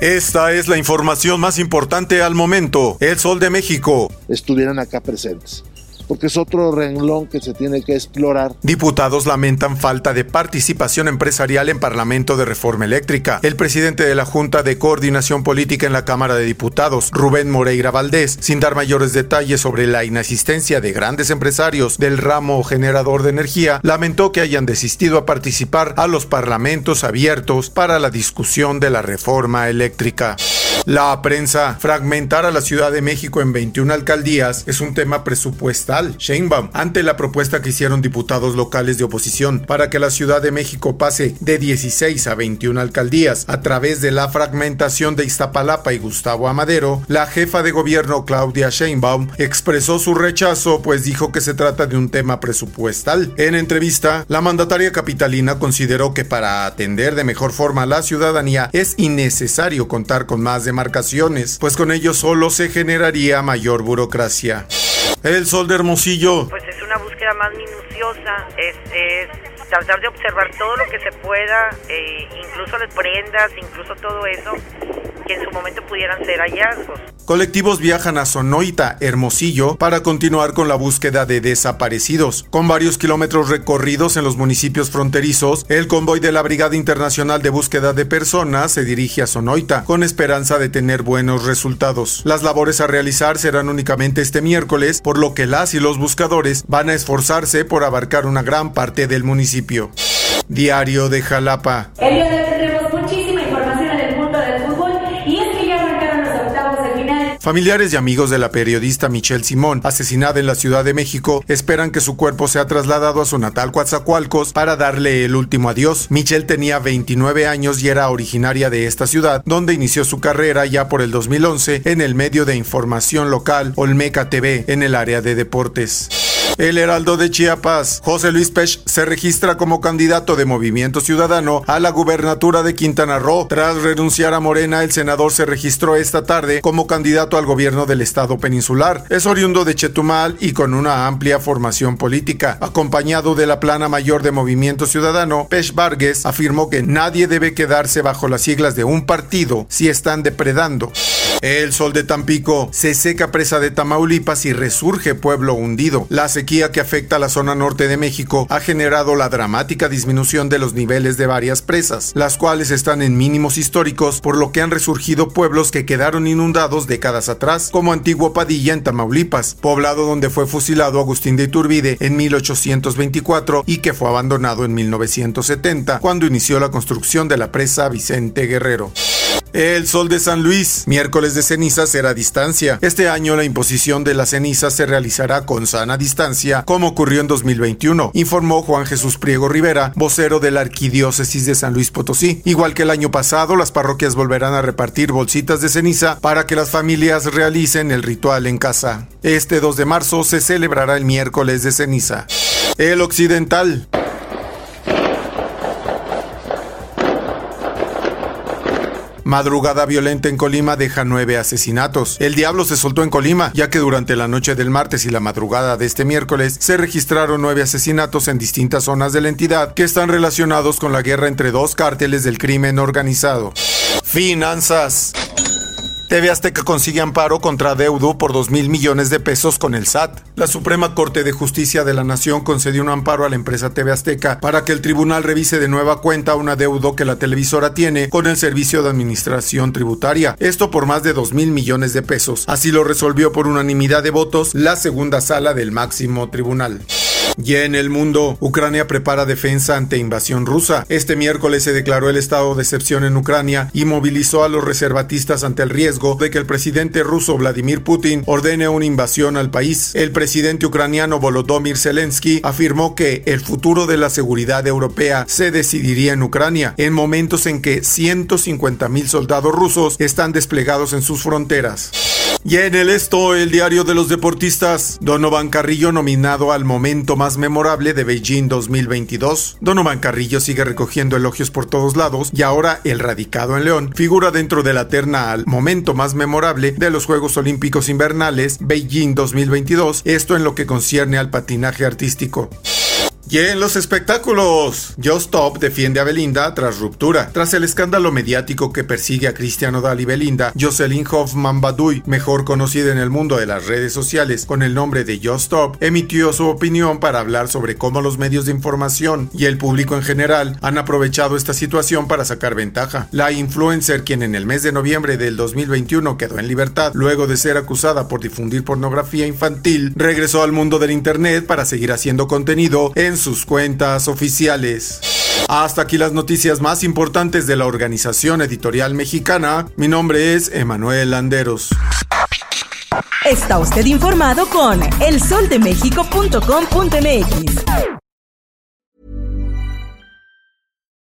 Esta es la información más importante al momento. El Sol de México. Estuvieran acá presentes porque es otro renglón que se tiene que explorar. Diputados lamentan falta de participación empresarial en Parlamento de Reforma Eléctrica. El presidente de la Junta de Coordinación Política en la Cámara de Diputados, Rubén Moreira Valdés, sin dar mayores detalles sobre la inasistencia de grandes empresarios del ramo generador de energía, lamentó que hayan desistido a participar a los parlamentos abiertos para la discusión de la reforma eléctrica. La prensa fragmentar a la Ciudad de México en 21 alcaldías es un tema presupuestal. Sheinbaum, ante la propuesta que hicieron diputados locales de oposición para que la Ciudad de México pase de 16 a 21 alcaldías a través de la fragmentación de Iztapalapa y Gustavo Amadero, la jefa de gobierno Claudia Sheinbaum expresó su rechazo pues dijo que se trata de un tema presupuestal. En entrevista, la mandataria capitalina consideró que para atender de mejor forma a la ciudadanía es innecesario contar con más de demarcaciones, pues con ello solo se generaría mayor burocracia. El sol de Hermosillo. Pues es una búsqueda más minuciosa, es, es tratar de observar todo lo que se pueda, eh, incluso las prendas, incluso todo eso, que en su momento pudieran ser hallazgos. Colectivos viajan a Sonoita, Hermosillo, para continuar con la búsqueda de desaparecidos. Con varios kilómetros recorridos en los municipios fronterizos, el convoy de la Brigada Internacional de Búsqueda de Personas se dirige a Sonoita, con esperanza de tener buenos resultados. Las labores a realizar serán únicamente este miércoles, por lo que las y los buscadores van a esforzarse por abarcar una gran parte del municipio. Diario de Jalapa. Familiares y amigos de la periodista Michelle Simón, asesinada en la Ciudad de México, esperan que su cuerpo sea trasladado a su natal Coatzacoalcos para darle el último adiós. Michelle tenía 29 años y era originaria de esta ciudad, donde inició su carrera ya por el 2011 en el medio de información local Olmeca TV en el área de deportes. El Heraldo de Chiapas, José Luis Pech, se registra como candidato de Movimiento Ciudadano a la gubernatura de Quintana Roo. Tras renunciar a Morena, el senador se registró esta tarde como candidato al gobierno del estado peninsular. Es oriundo de Chetumal y con una amplia formación política. Acompañado de la plana mayor de Movimiento Ciudadano, Pech Vargas afirmó que nadie debe quedarse bajo las siglas de un partido si están depredando. El sol de Tampico se seca presa de Tamaulipas y resurge pueblo hundido. La sequía que afecta a la zona norte de México ha generado la dramática disminución de los niveles de varias presas, las cuales están en mínimos históricos, por lo que han resurgido pueblos que quedaron inundados décadas atrás, como Antiguo Padilla en Tamaulipas, poblado donde fue fusilado Agustín de Iturbide en 1824 y que fue abandonado en 1970, cuando inició la construcción de la presa Vicente Guerrero. El sol de San Luis, miércoles de ceniza será a distancia. Este año la imposición de la ceniza se realizará con sana distancia, como ocurrió en 2021, informó Juan Jesús Priego Rivera, vocero de la Arquidiócesis de San Luis Potosí. Igual que el año pasado, las parroquias volverán a repartir bolsitas de ceniza para que las familias realicen el ritual en casa. Este 2 de marzo se celebrará el miércoles de ceniza. El occidental. Madrugada violenta en Colima deja nueve asesinatos. El diablo se soltó en Colima, ya que durante la noche del martes y la madrugada de este miércoles se registraron nueve asesinatos en distintas zonas de la entidad que están relacionados con la guerra entre dos cárteles del crimen organizado. Finanzas. TV Azteca consigue amparo contra deudo por 2 mil millones de pesos con el SAT. La Suprema Corte de Justicia de la Nación concedió un amparo a la empresa TV Azteca para que el tribunal revise de nueva cuenta un adeudo que la televisora tiene con el Servicio de Administración Tributaria. Esto por más de 2 mil millones de pesos. Así lo resolvió por unanimidad de votos la segunda sala del máximo tribunal. Y en el mundo, Ucrania prepara defensa ante invasión rusa. Este miércoles se declaró el estado de excepción en Ucrania y movilizó a los reservatistas ante el riesgo de que el presidente ruso Vladimir Putin ordene una invasión al país. El presidente ucraniano Volodymyr Zelensky afirmó que el futuro de la seguridad europea se decidiría en Ucrania en momentos en que 150 mil soldados rusos están desplegados en sus fronteras. Y en el esto, el diario de los deportistas, Donovan Carrillo nominado al momento más memorable de Beijing 2022. Donovan Carrillo sigue recogiendo elogios por todos lados y ahora el radicado en León figura dentro de la terna al momento más memorable de los Juegos Olímpicos Invernales Beijing 2022, esto en lo que concierne al patinaje artístico. Y en los espectáculos, Just Stop defiende a Belinda tras ruptura. Tras el escándalo mediático que persigue a Cristiano Odal y Belinda, Jocelyn Hoffman Baduy, mejor conocida en el mundo de las redes sociales con el nombre de Just Stop, emitió su opinión para hablar sobre cómo los medios de información y el público en general han aprovechado esta situación para sacar ventaja. La influencer, quien en el mes de noviembre del 2021 quedó en libertad luego de ser acusada por difundir pornografía infantil, regresó al mundo del internet para seguir haciendo contenido en sus cuentas oficiales. Hasta aquí las noticias más importantes de la Organización Editorial Mexicana. Mi nombre es Emanuel Landeros. Está usted informado con elsoldemexico.com.mx.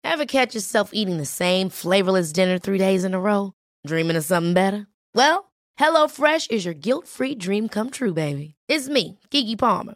Ever catch yourself eating the same flavorless dinner three days in a row? Dreaming of something better? Well, HelloFresh is your guilt-free dream come true, baby. It's me, Kiki Palmer.